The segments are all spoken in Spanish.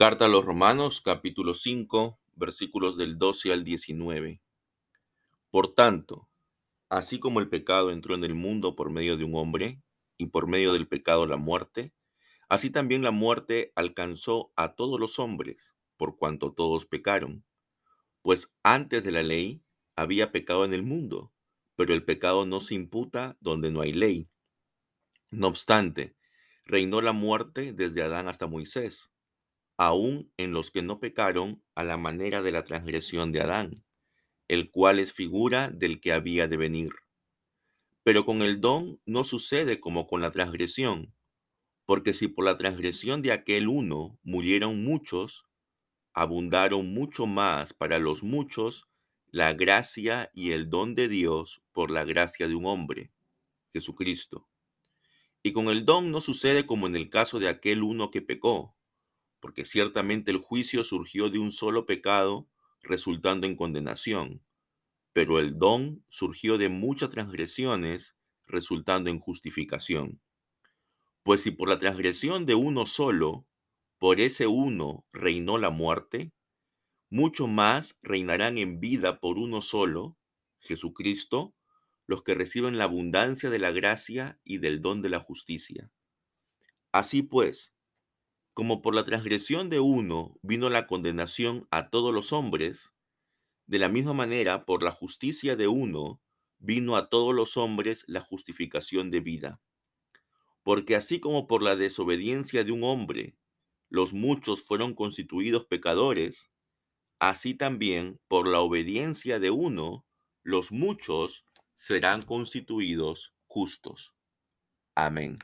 Carta a los Romanos, capítulo 5, versículos del 12 al 19. Por tanto, así como el pecado entró en el mundo por medio de un hombre, y por medio del pecado la muerte, así también la muerte alcanzó a todos los hombres, por cuanto todos pecaron. Pues antes de la ley había pecado en el mundo, pero el pecado no se imputa donde no hay ley. No obstante, reinó la muerte desde Adán hasta Moisés aún en los que no pecaron a la manera de la transgresión de Adán, el cual es figura del que había de venir. Pero con el don no sucede como con la transgresión, porque si por la transgresión de aquel uno murieron muchos, abundaron mucho más para los muchos la gracia y el don de Dios por la gracia de un hombre, Jesucristo. Y con el don no sucede como en el caso de aquel uno que pecó, porque ciertamente el juicio surgió de un solo pecado, resultando en condenación, pero el don surgió de muchas transgresiones, resultando en justificación. Pues si por la transgresión de uno solo, por ese uno reinó la muerte, mucho más reinarán en vida por uno solo, Jesucristo, los que reciben la abundancia de la gracia y del don de la justicia. Así pues, como por la transgresión de uno vino la condenación a todos los hombres, de la misma manera por la justicia de uno vino a todos los hombres la justificación de vida. Porque así como por la desobediencia de un hombre los muchos fueron constituidos pecadores, así también por la obediencia de uno los muchos serán constituidos justos. Amén.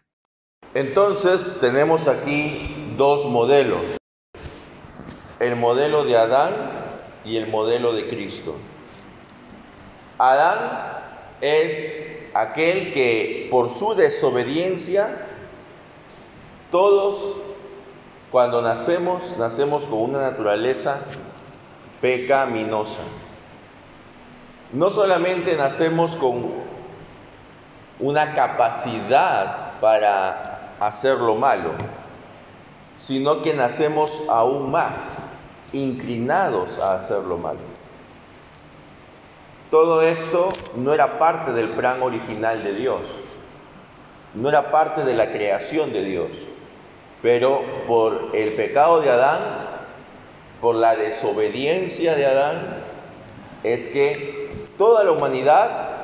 Entonces tenemos aquí dos modelos, el modelo de Adán y el modelo de Cristo. Adán es aquel que por su desobediencia, todos cuando nacemos, nacemos con una naturaleza pecaminosa. No solamente nacemos con una capacidad para hacer lo malo, sino que nacemos aún más inclinados a hacer lo malo. Todo esto no era parte del plan original de Dios, no era parte de la creación de Dios, pero por el pecado de Adán, por la desobediencia de Adán, es que toda la humanidad,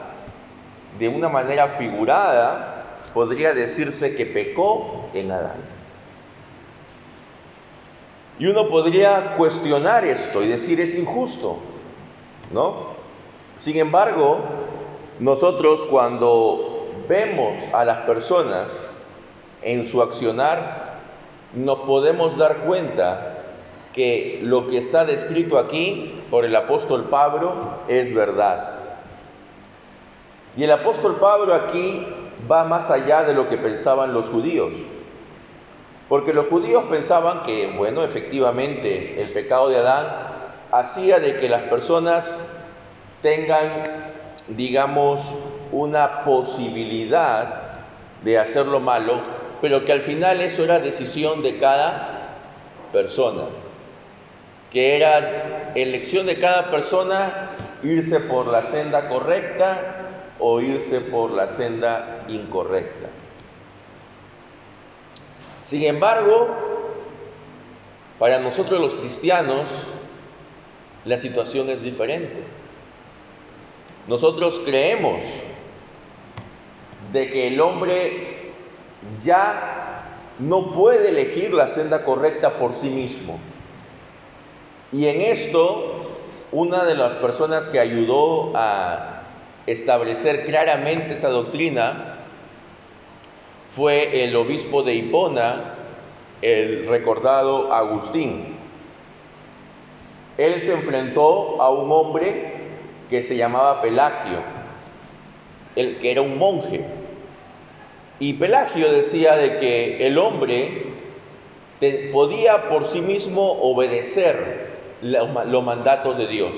de una manera figurada, podría decirse que pecó en Adán. Y uno podría cuestionar esto y decir es injusto, ¿no? Sin embargo, nosotros cuando vemos a las personas en su accionar, nos podemos dar cuenta que lo que está descrito aquí por el apóstol Pablo es verdad. Y el apóstol Pablo aquí va más allá de lo que pensaban los judíos. Porque los judíos pensaban que, bueno, efectivamente, el pecado de Adán hacía de que las personas tengan, digamos, una posibilidad de hacer lo malo, pero que al final eso era decisión de cada persona, que era elección de cada persona irse por la senda correcta o irse por la senda incorrecta. Sin embargo, para nosotros los cristianos, la situación es diferente. Nosotros creemos de que el hombre ya no puede elegir la senda correcta por sí mismo. Y en esto, una de las personas que ayudó a establecer claramente esa doctrina fue el obispo de Hipona, el recordado Agustín. Él se enfrentó a un hombre que se llamaba Pelagio, el que era un monje. Y Pelagio decía de que el hombre podía por sí mismo obedecer los mandatos de Dios.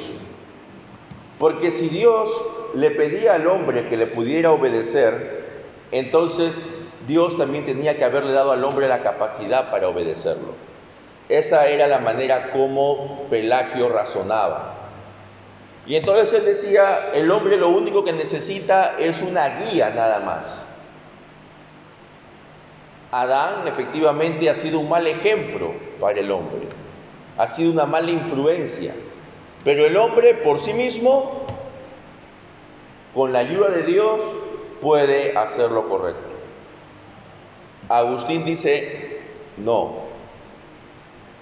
Porque si Dios le pedía al hombre que le pudiera obedecer, entonces Dios también tenía que haberle dado al hombre la capacidad para obedecerlo. Esa era la manera como Pelagio razonaba. Y entonces él decía, el hombre lo único que necesita es una guía nada más. Adán efectivamente ha sido un mal ejemplo para el hombre, ha sido una mala influencia, pero el hombre por sí mismo, con la ayuda de Dios, puede hacer lo correcto. Agustín dice, no,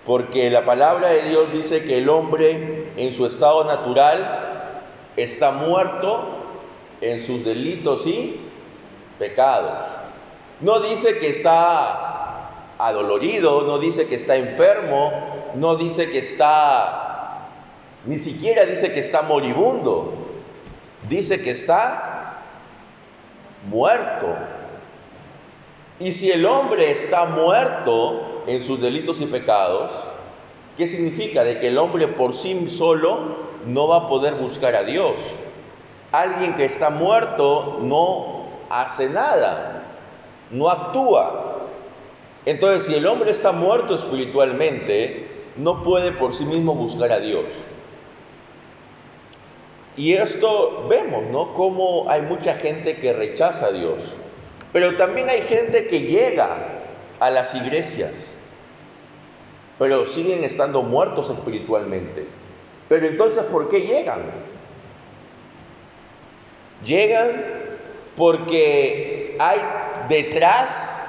porque la palabra de Dios dice que el hombre en su estado natural está muerto en sus delitos y pecados. No dice que está adolorido, no dice que está enfermo, no dice que está, ni siquiera dice que está moribundo, dice que está muerto. Y si el hombre está muerto, en sus delitos y pecados, ¿qué significa? De que el hombre por sí solo no va a poder buscar a Dios. Alguien que está muerto no hace nada, no actúa. Entonces, si el hombre está muerto espiritualmente, no puede por sí mismo buscar a Dios. Y esto vemos, ¿no? Cómo hay mucha gente que rechaza a Dios. Pero también hay gente que llega a las iglesias, pero siguen estando muertos espiritualmente. Pero entonces, ¿por qué llegan? Llegan porque hay detrás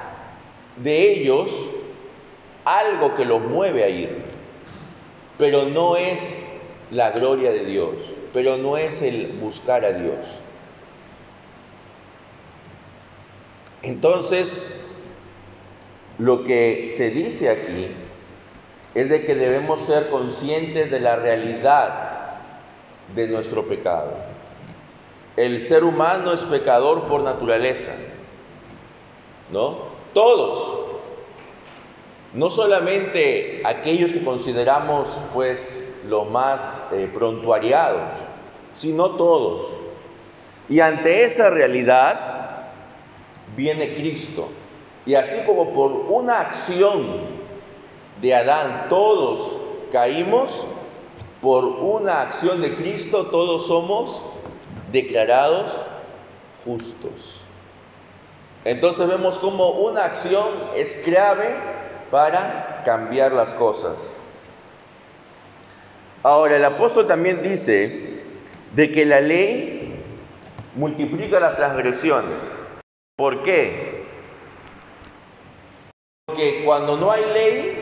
de ellos algo que los mueve a ir, pero no es la gloria de Dios, pero no es el buscar a Dios. Entonces, lo que se dice aquí es de que debemos ser conscientes de la realidad de nuestro pecado. El ser humano es pecador por naturaleza, ¿no? Todos. No solamente aquellos que consideramos pues los más eh, prontuariados, sino todos. Y ante esa realidad viene Cristo y así como por una acción de Adán todos caímos, por una acción de Cristo todos somos declarados justos. Entonces vemos como una acción es clave para cambiar las cosas. Ahora, el apóstol también dice de que la ley multiplica las transgresiones. ¿Por qué? que cuando no hay ley,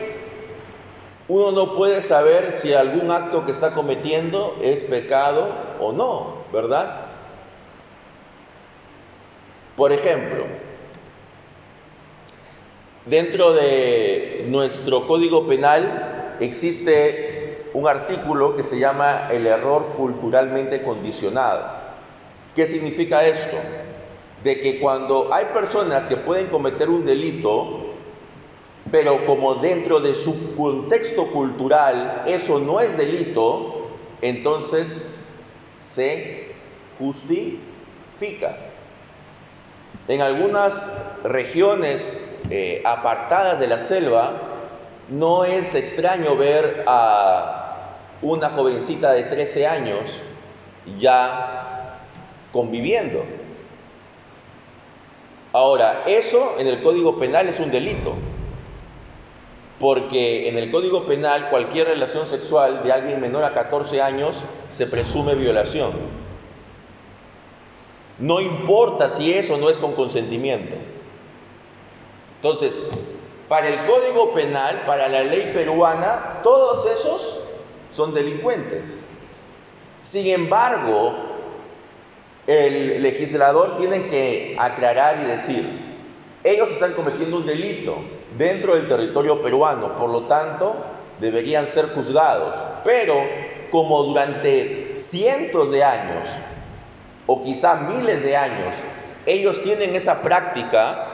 uno no puede saber si algún acto que está cometiendo es pecado o no, ¿verdad? Por ejemplo, dentro de nuestro código penal existe un artículo que se llama el error culturalmente condicionado. ¿Qué significa esto? De que cuando hay personas que pueden cometer un delito, pero como dentro de su contexto cultural eso no es delito, entonces se justifica. En algunas regiones eh, apartadas de la selva, no es extraño ver a una jovencita de 13 años ya conviviendo. Ahora, eso en el Código Penal es un delito porque en el Código Penal cualquier relación sexual de alguien menor a 14 años se presume violación. No importa si eso no es con consentimiento. Entonces, para el Código Penal, para la ley peruana, todos esos son delincuentes. Sin embargo, el legislador tiene que aclarar y decir, ellos están cometiendo un delito, dentro del territorio peruano, por lo tanto, deberían ser juzgados. Pero como durante cientos de años, o quizá miles de años, ellos tienen esa práctica,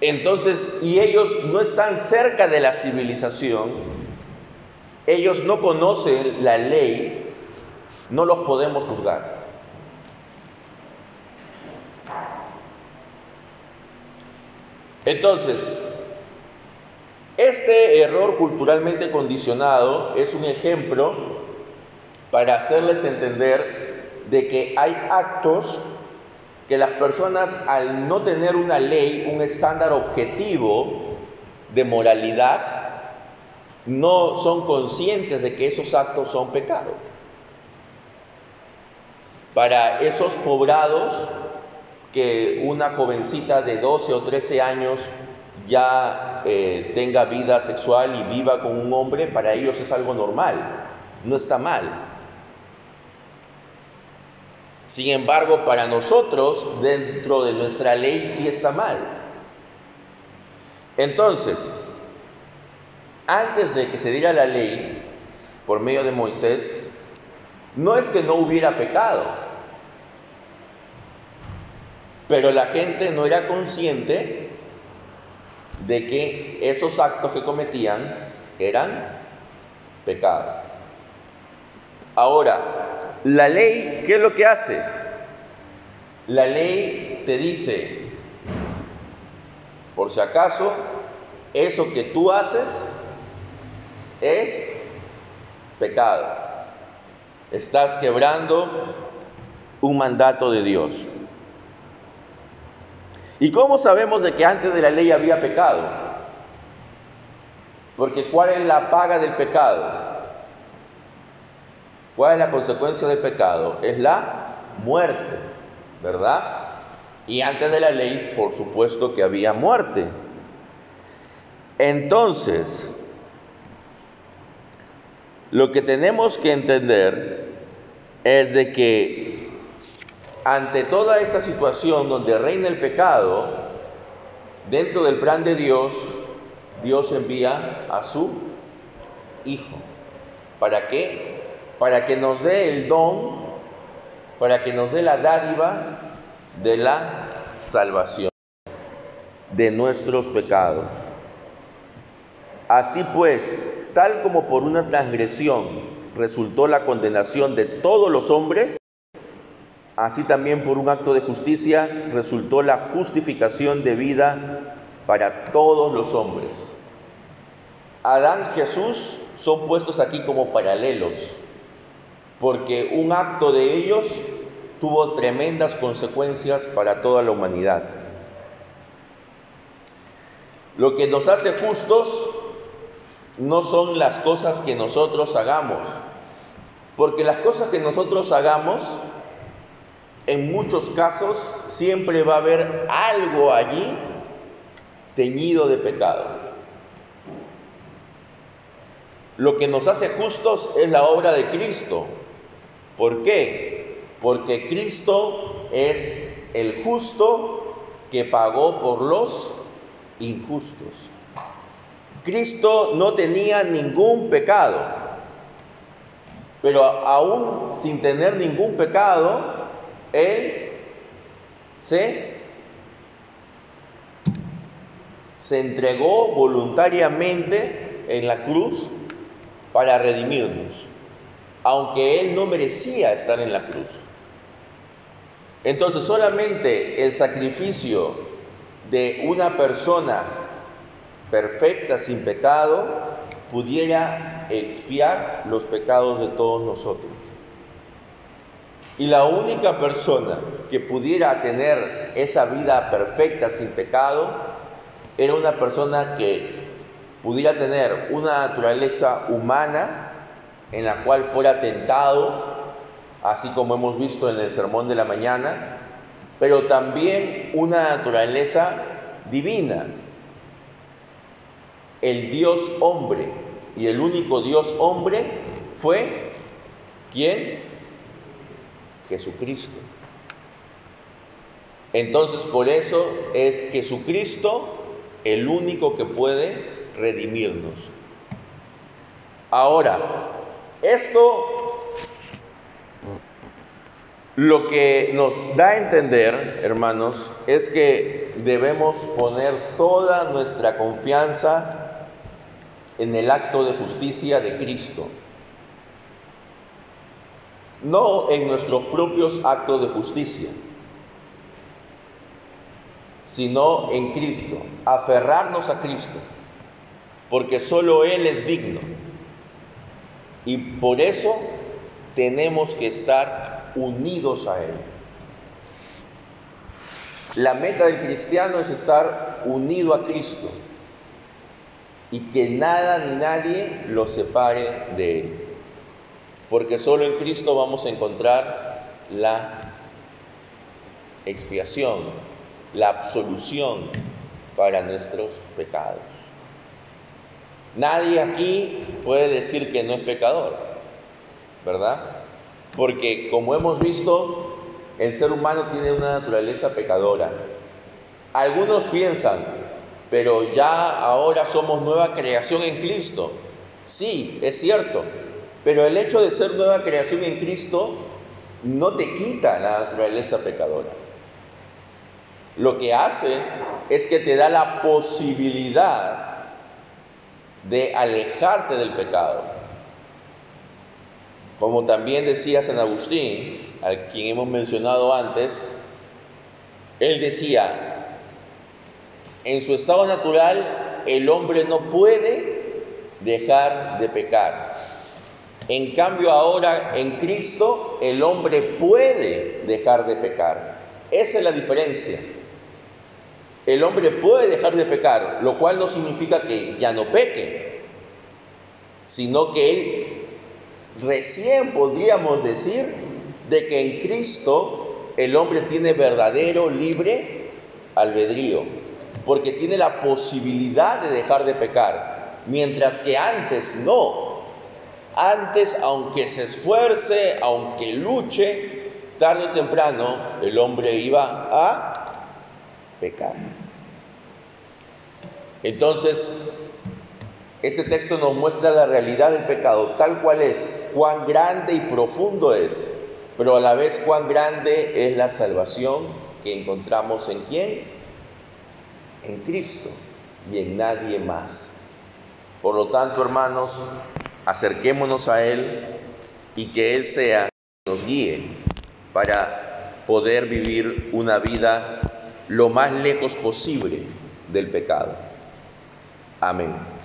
entonces, y ellos no están cerca de la civilización, ellos no conocen la ley, no los podemos juzgar. Entonces, Este error culturalmente condicionado es un ejemplo para hacerles entender de que hay actos que las personas al no tener una ley, un estándar objetivo de moralidad, no son conscientes de que esos actos son pecado. Para esos pobrados que una jovencita de 12 o 13 años ya eh, tenga vida sexual y viva con un hombre, para ellos es algo normal, no está mal. Sin embargo, para nosotros, dentro de nuestra ley, sí está mal. Entonces, antes de que se diera la ley por medio de Moisés, no es que no hubiera pecado, pero la gente no era consciente de que esos actos que cometían eran pecado. Ahora, la ley, ¿qué es lo que hace? La ley te dice, por si acaso, eso que tú haces es pecado. Estás quebrando un mandato de Dios. ¿Y cómo sabemos de que antes de la ley había pecado? Porque ¿cuál es la paga del pecado? ¿Cuál es la consecuencia del pecado? Es la muerte, ¿verdad? Y antes de la ley, por supuesto que había muerte. Entonces, lo que tenemos que entender es de que ante toda esta situación donde reina el pecado, dentro del plan de Dios, Dios envía a su Hijo. ¿Para qué? Para que nos dé el don, para que nos dé la dádiva de la salvación de nuestros pecados. Así pues, tal como por una transgresión resultó la condenación de todos los hombres, así también por un acto de justicia resultó la justificación de vida para todos los hombres. Adán y Jesús son puestos aquí como paralelos, porque un acto de ellos tuvo tremendas consecuencias para toda la humanidad. Lo que nos hace justos no son las cosas que nosotros hagamos, porque las cosas que nosotros hagamos, en muchos casos, siempre va a haber algo allí teñido de pecado. Lo que nos hace justos es la obra de Cristo. ¿Por qué? Porque Cristo es el justo que pagó por los injustos. Cristo no tenía ningún pecado, pero aún sin tener ningún pecado, Él se, se entregó voluntariamente en la cruz para redimirnos, aunque Él no merecía estar en la cruz. Entonces solamente el sacrificio de una persona perfecta, sin pecado, pudiera expiar los pecados de todos nosotros. Y la única persona que pudiera tener esa vida perfecta, sin pecado, era una persona que pudiera tener una naturaleza humana en la cual fuera tentado, así como hemos visto en el sermón de la mañana, pero también una naturaleza divina, el Dios hombre y el único Dios hombre fue ¿quién? Jesucristo. Entonces por eso es Jesucristo el único que puede redimirnos. Ahora, esto lo que nos da a entender, hermanos, es que debemos poner toda nuestra confianza en el acto de justicia de Cristo, no en nuestros propios actos de justicia, sino en Cristo, aferrarnos a Cristo. porque solo Él es digno. Y por eso tenemos que estar unidos a Él. La meta del cristiano es estar unido a Cristo y que nada ni nadie lo separe de Él. Porque solo en Cristo vamos a encontrar la expiación, la absolución para nuestros pecados. Nadie aquí puede decir que no es pecador, ¿verdad? Porque como hemos visto, el ser humano tiene una naturaleza pecadora. Algunos piensan, pero ya ahora somos nueva creación en Cristo. Sí, es cierto, pero el hecho de ser nueva creación en Cristo no te quita la naturaleza pecadora. Lo que hace es que te da la posibilidad de alejarte del pecado. Como también decía San Agustín, a quien hemos mencionado antes, él decía, en su estado natural el hombre no puede dejar de pecar. En cambio ahora en Cristo el hombre puede dejar de pecar. Esa es la diferencia. El hombre puede dejar de pecar, lo cual no significa que ya no peque, sino que él recién podríamos decir de que en Cristo el hombre tiene verdadero libre albedrío, porque tiene la posibilidad de dejar de pecar, mientras que antes no. Antes, aunque se esfuerce, aunque luche, tarde o temprano el hombre iba a pecar. Entonces, este texto nos muestra la realidad del pecado tal cual es, cuán grande y profundo es, pero a la vez cuán grande es la salvación que encontramos en quién? En Cristo y en nadie más. Por lo tanto, hermanos, acerquémonos a Él y que Él sea nos guíe para poder vivir una vida lo más lejos posible del pecado. Amén.